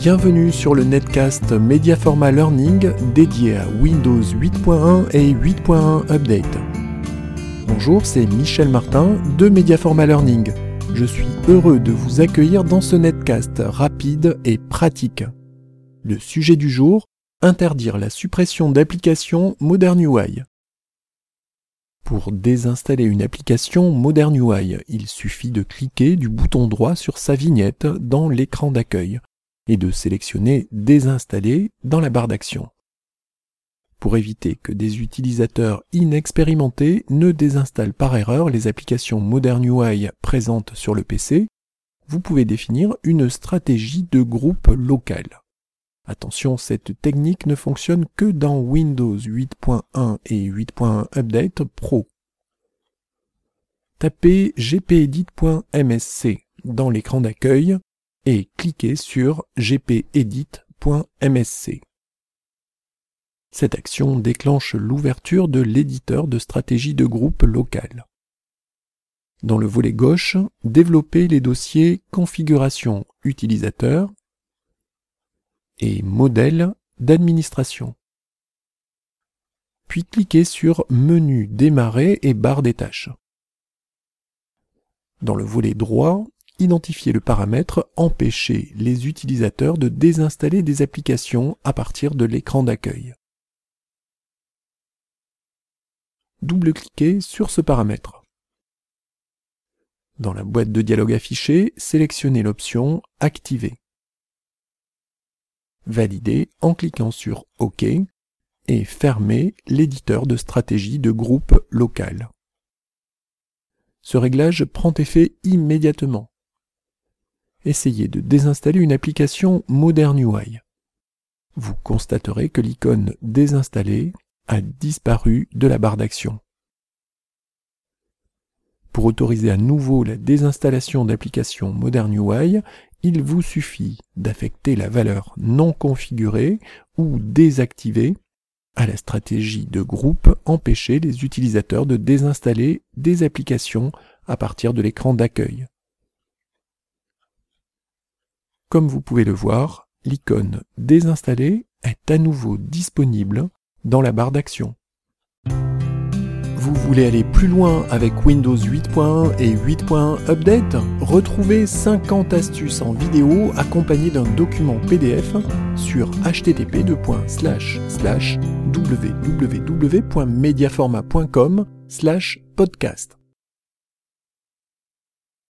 bienvenue sur le netcast Mediaforma Learning dédié à Windows 8.1 et 8.1 Update. Bonjour, c'est Michel Martin de Mediaforma Learning. Je suis heureux de vous accueillir dans ce netcast rapide et pratique. Le sujet du jour, interdire la suppression d'applications Modern UI. Pour désinstaller une application Modern UI, il suffit de cliquer du bouton droit sur sa vignette dans l'écran d'accueil et de sélectionner Désinstaller dans la barre d'action. Pour éviter que des utilisateurs inexpérimentés ne désinstallent par erreur les applications Modern UI présentes sur le PC, vous pouvez définir une stratégie de groupe local. Attention, cette technique ne fonctionne que dans Windows 8.1 et 8.1 Update Pro. Tapez gpedit.msc dans l'écran d'accueil et cliquez sur gpedit.msc. Cette action déclenche l'ouverture de l'éditeur de stratégie de groupe local. Dans le volet gauche, développez les dossiers Configuration utilisateur et Modèle d'administration. Puis cliquez sur Menu démarrer et barre des tâches. Dans le volet droit, identifiez le paramètre Empêcher les utilisateurs de désinstaller des applications à partir de l'écran d'accueil. double-cliquez sur ce paramètre. Dans la boîte de dialogue affichée, sélectionnez l'option Activer. Validez en cliquant sur OK et fermez l'éditeur de stratégie de groupe local. Ce réglage prend effet immédiatement. Essayez de désinstaller une application Modern UI. Vous constaterez que l'icône Désinstaller a disparu de la barre d'action. Pour autoriser à nouveau la désinstallation d'applications Modern UI, il vous suffit d'affecter la valeur non configurée ou désactivée à la stratégie de groupe empêcher les utilisateurs de désinstaller des applications à partir de l'écran d'accueil. Comme vous pouvez le voir, l'icône Désinstaller est à nouveau disponible dans la barre d'action. Vous voulez aller plus loin avec Windows 8.1 et 8.1 Update? Retrouvez 50 astuces en vidéo accompagnées d'un document PDF sur http www.mediaforma.com podcast.